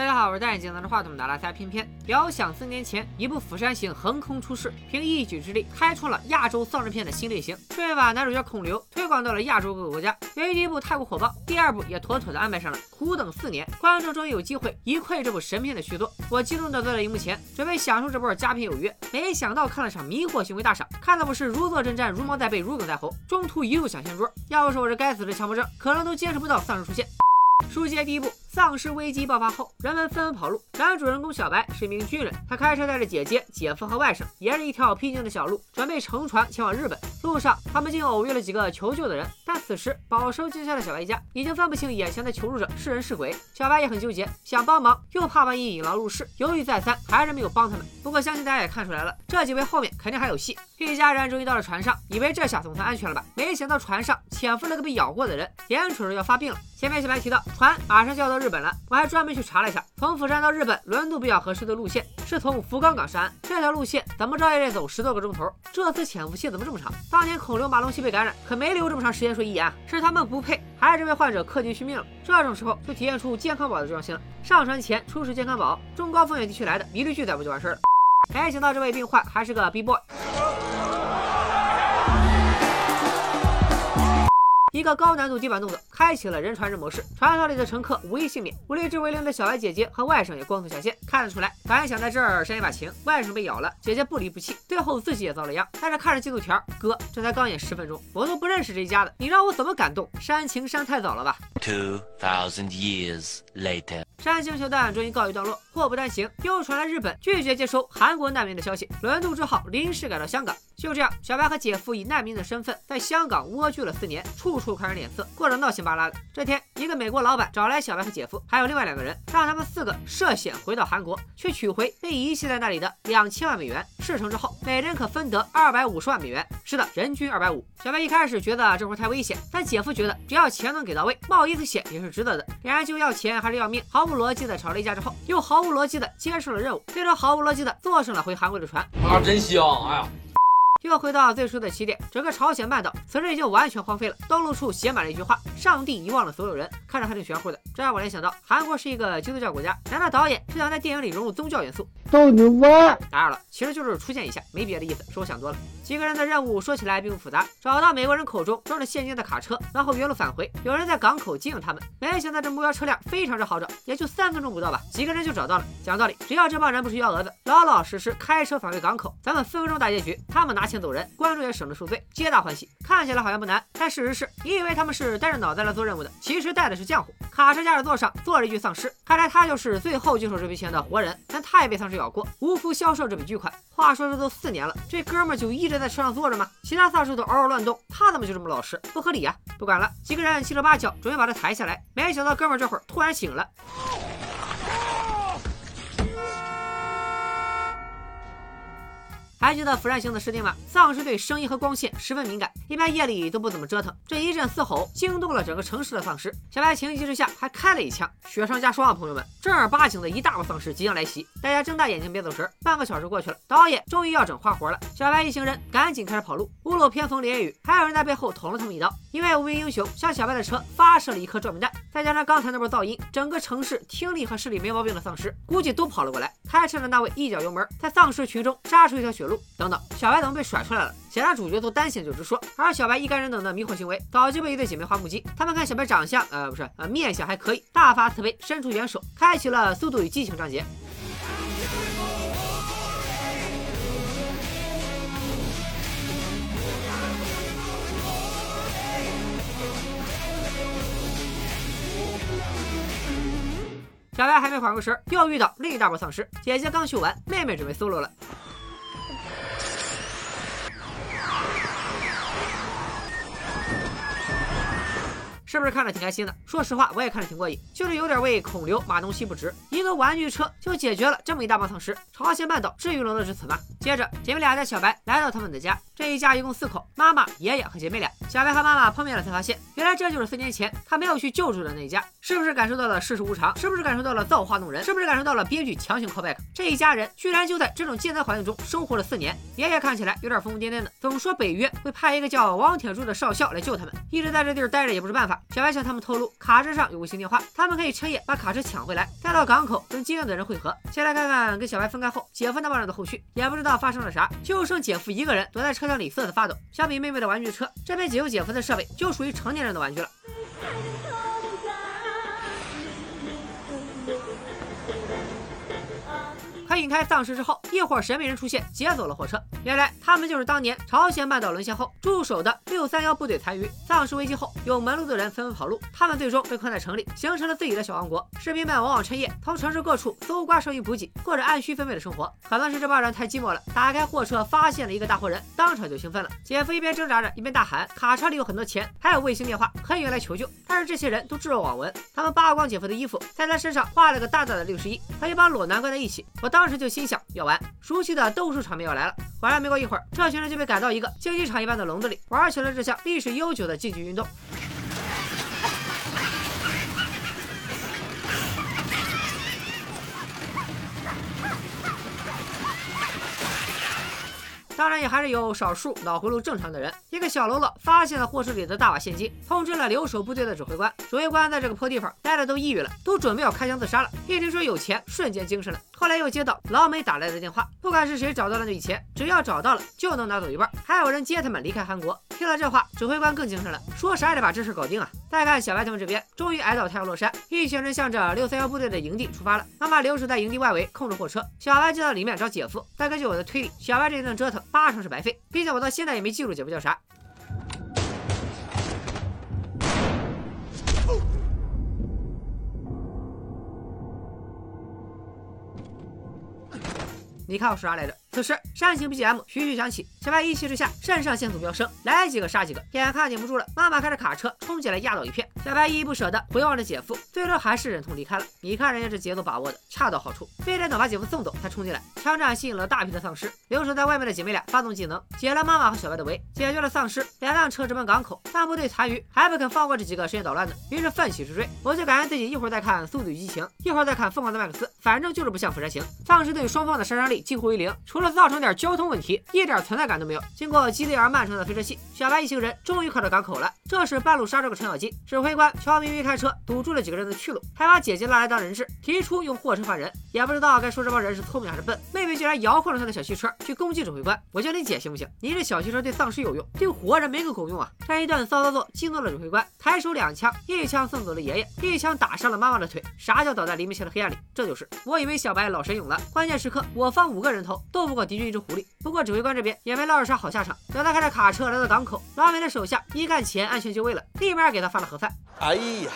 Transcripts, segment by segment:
大家好，我是戴眼镜拿着话筒的拉塞偏偏。遥想四年前，一部《釜山行》横空出世，凭一己之力开创了亚洲丧尸片的新类型，顺便把男主角孔刘推广到了亚洲各个国家。由于第一部太过火爆，第二部也妥妥的安排上了。苦等四年，观众终于有机会一窥这部神片的续作。我激动的坐在荧幕前，准备享受这波佳片有约。没想到看了场迷惑行为大赏，看的我是如坐针毡、如芒在背、如鲠在喉，中途一路想掀桌。要不是我这该死的强迫症，可能都坚持不到丧尸出现。书接第一部。丧尸危机爆发后，人们纷纷跑路。男主人公小白是一名军人，他开车带着姐姐、姐夫和外甥，沿着一条僻静的小路，准备乘船前往日本。路上，他们竟偶遇了几个求救的人，但此时饱受惊吓的小白一家已经分不清眼前的求助者是人是鬼。小白也很纠结，想帮忙，又怕万一引狼入室，犹豫再三，还是没有帮他们。不过，相信大家也看出来了，这几位后面肯定还有戏。一家人终于到了船上，以为这下总算安全了吧？没想到船上潜伏了个被咬过的人，眼瞅着要发病了。前面小白提到，船马上就要到日本了，我还专。门去查了一下，从釜山到日本轮渡比较合适的路线是从福冈港上岸。这条路线怎么着也得走十多个钟头。这次潜伏期怎么这么长？当年孔刘马龙锡被感染，可没留这么长时间说遗言，是他们不配，还是这位患者氪金续命了？这种时候就体现出健康宝的重要性了。上船前出示健康宝，中高风险地区来的一律拒载不就完事儿了？没想到这位病患还是个 B boy。一个高难度地板动作开启了人传人模式，船舱里的乘客无一幸免。无力至为零的小白姐姐和外甥也光速下线。看得出来，本来想在这儿煽一把情，外甥被咬了，姐姐不离不弃，最后自己也遭了殃。但是看着进度条，哥，这才刚演十分钟，我都不认识这一家的，你让我怎么感动？煽情煽太早了吧？Two thousand years later，煽情桥段终于告一段落。祸不单行，又传来日本拒绝接收韩国难民的消息，轮渡只好临时改到香港。就这样，小白和姐夫以难民的身份在香港蜗居了四年，处处看人脸色，过得闹心巴拉的。这天，一个美国老板找来小白和姐夫，还有另外两个人，让他们四个涉险回到韩国，去取回被遗弃在那里的两千万美元。事成之后，每人可分得二百五十万美元。是的，人均二百五。小白一开始觉得这活太危险，但姐夫觉得只要钱能给到位，冒一次险也是值得的。两人就要钱还是要命，毫无逻辑的吵了一架之后，又毫无逻辑的接受了任务，最终毫无逻辑的坐上了回韩国的船。啊，真香！哎呀。又回到最初的起点，整个朝鲜半岛此时已经完全荒废了。登陆处写满了一句话：“上帝遗忘了所有人。”看着还挺玄乎的，这让我联想到韩国是一个基督教国家，难道导演是想在电影里融入宗教元素？逗你玩，打扰了，其实就是出现一下，没别的意思，是我想多了。几个人的任务说起来并不复杂，找到美国人口中装着现金的卡车，然后原路返回。有人在港口接应他们，没想到这目标车辆非常之好找，也就三分钟不到吧，几个人就找到了。讲道理，只要这帮人不是幺蛾子，老老实实开车返回港口，咱们分分钟大结局，他们拿钱走人，观众也省着受罪，皆大欢喜。看起来好像不难，但事实是你以为他们是带着脑袋来做任务的，其实带的是浆糊。卡车驾驶座上坐着一具丧尸，看来他就是最后经手这笔钱的活人，但他也被丧尸找过，无福消受这笔巨款。话说这都四年了，这哥们儿就一直在车上坐着吗？其他丧尸都嗷嗷乱动，他怎么就这么老实？不合理呀！不管了，几个人七手八脚准备把他抬下来，没想到哥们儿这会儿突然醒了。还记得釜山行的设定吗？丧尸对声音和光线十分敏感，一般夜里都不怎么折腾。这一阵嘶吼惊动了整个城市的丧尸，小白情急之下还开了一枪，雪上加霜啊！朋友们，正儿八经的一大波丧尸即将来袭，大家睁大眼睛别走神。半个小时过去了，导演终于要整花活了。小白一行人赶紧开始跑路，屋漏偏逢连夜雨，还有人在背后捅了他们一刀。一位无名英雄向小白的车发射了一颗照明弹，再加上刚才那波噪音，整个城市听力和视力没毛病的丧尸估计都跑了过来。开车的那位一脚油门，在丧尸群中杀出一条血路。等等，小白怎么被甩出来了？显然主角都单线就直说，而小白一干人等的迷惑行为早就被一对姐妹花目击。他们看小白长相，呃，不是，呃，面相还可以，大发慈悲，伸出援手，开启了《速度与激情》章节。小白还没缓过神，又遇到另一大波丧尸。姐姐刚秀完，妹妹准备 solo 了。是不是看着挺开心的？说实话，我也看着挺过瘾，就是有点为孔刘马东锡不值。一个玩具车就解决了这么一大帮丧尸，朝鲜半岛至于沦落至此吗？接着，姐妹俩带小白来到他们的家，这一家一共四口，妈妈、爷爷和姐妹俩。小白和妈妈碰面了，才发现原来这就是四年前他没有去救助的那一家。是不是感受到了世事无常？是不是感受到了造化弄人？是不是感受到了编剧强行 callback？这一家人居然就在这种艰难环境中生活了四年，爷爷看起来有点疯疯癫癫的，总说北约会派一个叫王铁柱的少校来救他们。一直在这地儿待着也不是办法。小白向他们透露，卡车上有卫星电话，他们可以趁夜把卡车抢回来，再到港口跟接应的人会合。先来看看跟小白分开后姐夫那帮人的后续，也不知道发生了啥，就剩姐夫一个人躲在车厢里瑟瑟发抖。相比妹妹的玩具车，这边解救姐夫的设备就属于成年人的玩具了。他引开丧尸之后，一伙神秘人出现，劫走了货车。原来他们就是当年朝鲜半岛沦陷后驻守的六三幺部队残余。丧尸危机后，有门路的人纷纷跑路，他们最终被困在城里，形成了自己的小王国。士兵们往往趁夜从城市各处搜刮剩余补给，过着按需分配的生活。可能是这帮人太寂寞了，打开货车发现了一个大活人，当场就兴奋了。姐夫一边挣扎着，一边大喊：“卡车里有很多钱，还有卫星电话，可以用来求救。”但是这些人都置若罔闻，他们扒光姐夫的衣服，在他身上画了个大大的六十一，和一帮裸男关在一起。我当。当时就心想要完，熟悉的斗术场面要来了。果然没过一会儿，这群人就被赶到一个竞技场一般的笼子里，玩起了这项历史悠久的竞技运动。当然也还是有少数脑回路正常的人。一个小喽啰发现了货车里的大把现金，通知了留守部队的指挥官。指挥官在这个破地方待的都抑郁了，都准备要开枪自杀了。一听说有钱，瞬间精神了。后来又接到老美打来的电话，不管是谁找到了那笔钱，只要找到了就能拿走一半，还有人接他们离开韩国。听了这话，指挥官更精神了，说啥也得把这事搞定啊！再看小白他们这边，终于挨到太阳落山，一群人向着六三幺部队的营地出发了。妈妈留守在营地外围控制货车，小白就到里面找姐夫。但根据我的推理，小白这一顿折腾八成是白费，毕竟我到现在也没记住姐夫叫啥。你看我说啥来着？此时煽情 BGM 徐徐响起，小白一气之下肾上腺素飙升，来几个杀几个，眼看顶不住了，妈妈开着卡车冲进来压倒一片。小白依依不舍地回望着姐夫，最终还是忍痛离开了。你看人家这节奏把握的恰到好处，非得等把姐夫送走才冲进来。枪战吸引了大批的丧尸，留守在外面的姐妹俩发动技能解了妈妈和小白的围，解决了丧尸。两辆车直奔港口，但部队残余还不肯放过这几个深夜捣乱的，于是奋起直追。我就感觉自己一会儿在看《速度与激情》，一会儿在看《疯狂的麦克斯》，反正就是不像《釜山行》。丧尸对双方的杀伤力几乎为零，除除了造成点交通问题，一点存在感都没有。经过激烈而漫长的飞车戏，小白一行人终于靠到港口了。这时半路杀出个程咬金，指挥官悄咪咪开车堵住了几个人的去路，还把姐姐拉来当人质，提出用货车换人。也不知道该说这帮人是聪明还是笨，妹妹居然摇晃着他的小汽车去攻击指挥官。我叫你姐行不行？你这小汽车对丧尸有用，对活人没个狗用啊！这一顿骚操作激怒了指挥官，抬手两枪，一枪送走了爷爷，一枪打伤了妈妈的腿。啥叫倒在黎明前的黑暗里？这就是我以为小白老神勇了，关键时刻我方五个人头斗不过敌军一只狐狸。不过指挥官这边也没落着啥好下场。等他开着卡车来到港口，老美的手下一看钱安全就位了，立马给他发了盒饭。哎呀，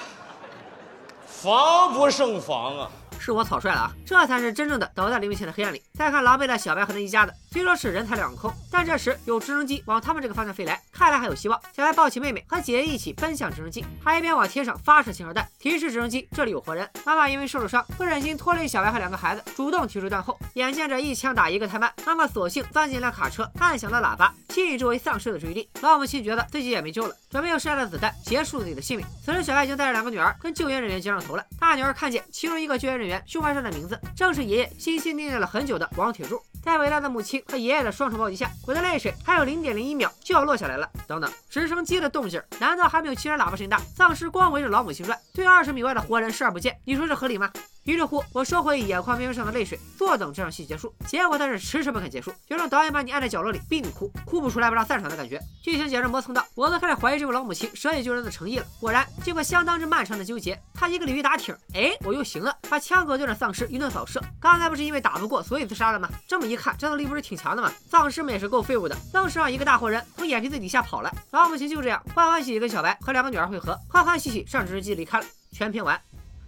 防不胜防啊！是我草率了啊！这才是真正的倒在黎明前的黑暗里。再看狼狈的小白和那一家子，虽说是人财两空，但这时有直升机往他们这个方向飞来，看来还有希望。小白抱起妹妹和姐姐一起奔向直升机，还一边往天上发射信号弹，提示直升机这里有活人。妈妈因为受了伤，不忍心拖累小白和两个孩子，主动提出断后。眼见着一枪打一个太慢，妈妈索性钻进一辆卡车，按响了喇叭，吸引周围丧尸的注意力。老母亲觉得自己也没救了，准备用剩下的子弹结束自己的性命。此时小白已经带着两个女儿跟救援人员接上头了。大女儿看见其中一个救援人员胸牌上的名字，正是爷爷心心念念了很久的王铁柱。在伟大的母亲和爷爷的双重暴击下，我的泪水还有零点零一秒就要落下来了。等等，直升机的动静难道还没有汽车喇叭声大？丧尸光围着老母亲转，对二十米外的活人视而不见，你说这合理吗？于是乎，我收回眼眶边缘上的泪水，坐等这场戏结束。结果他是迟迟不肯结束，有种导演把你按在角落里逼你哭，哭不出来不让散场的感觉。剧情简直磨蹭到，我都开始怀疑这位老母亲舍己救人的诚意了。果然，经过相当之漫长的纠结，他一个鲤鱼打挺，哎，我又行了，把枪口对着丧尸一顿扫射。刚才不是因为打不过所以自杀了吗？这么一看，战斗力不是挺强的吗？丧尸们也是够废物的，愣是让一个大活人从眼皮子底下跑了。老母亲就这样欢欢喜喜跟小白和两个女儿会合，欢欢喜喜上直升机离开了。全片完。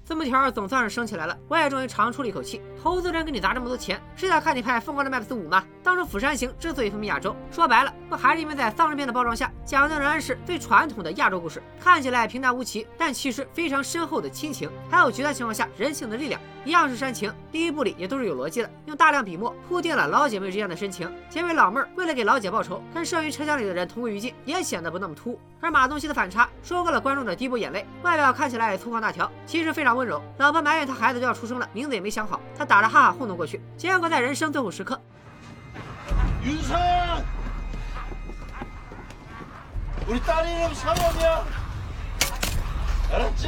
字幕条总算是升起来了，我也终于长出了一口气。投资人给你砸这么多钱，是想看你拍《疯狂的麦克斯五》吗？当初《釜山行》之所以风靡亚洲，说白了，不还是因为在丧尸片的包装下，讲的仍然是最传统的亚洲故事，看起来平淡无奇，但其实非常深厚的亲情，还有极端情况下人性的力量。一样是煽情，第一部里也都是有逻辑的，用大量笔墨铺垫了老姐妹之间的深情。结尾老妹儿为了给老姐报仇，跟剩余车厢里的人同归于尽，也显得不那么突兀。而马东锡的反差，收割了观众的第一波眼泪。外表看起来粗犷大条，其实非常温柔。老婆埋怨他孩子就要出生了，名字也没想好，他打着哈哈糊弄过去。结果在人生最后时刻。 윤선! 우리 딸 이름 상원이야. 알았지?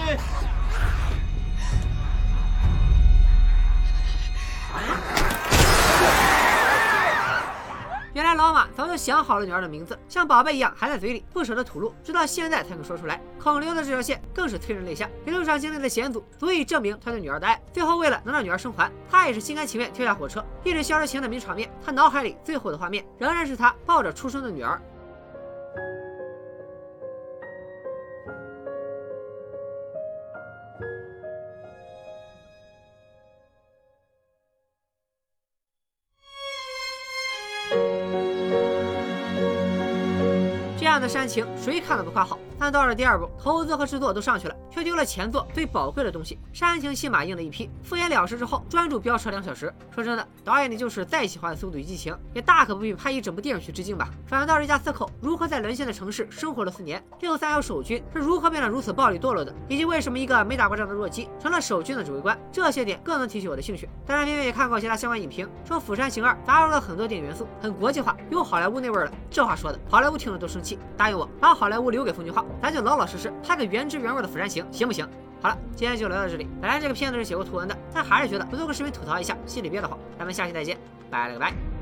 原来老马早就想好了女儿的名字，像宝贝一样含在嘴里，不舍得吐露，直到现在才能说出来。孔刘的这条线更是催人泪下，一路上经历的险阻足以证明他对女儿的爱。最后为了能让女儿生还，他也是心甘情愿跳下。火车。一直消失情的名场面，他脑海里最后的画面仍然是他抱着出生的女儿。煽情，谁看了都夸好？但到了第二部，投资和制作都上去了，丢了前作最宝贵的东西。煽情戏码硬了一批，敷衍了事之后，专注飙车两小时。说真的，导演你就是再喜欢《速度与激情》，也大可不必拍一整部电影去致敬吧。反倒是一家四口如何在沦陷的城市生活了四年，六三幺守军是如何变得如此暴力堕落的，以及为什么一个没打过仗的弱鸡成了守军的指挥官，这些点更能提起我的兴趣。当然，明明也看过其他相关影评，说《釜山行二》杂入了很多电影元素，很国际化，有好莱坞那味儿了。这话说的，好莱坞听了都生气。答应我，把好莱坞留给奉俊昊，咱就老老实实拍个原汁原味的《釜山行》，行不行？好了，今天就聊到这里。本来这个片子是写过图文的，但还是觉得不做个视频吐槽一下，心里憋得慌。咱们下期再见，拜了个拜。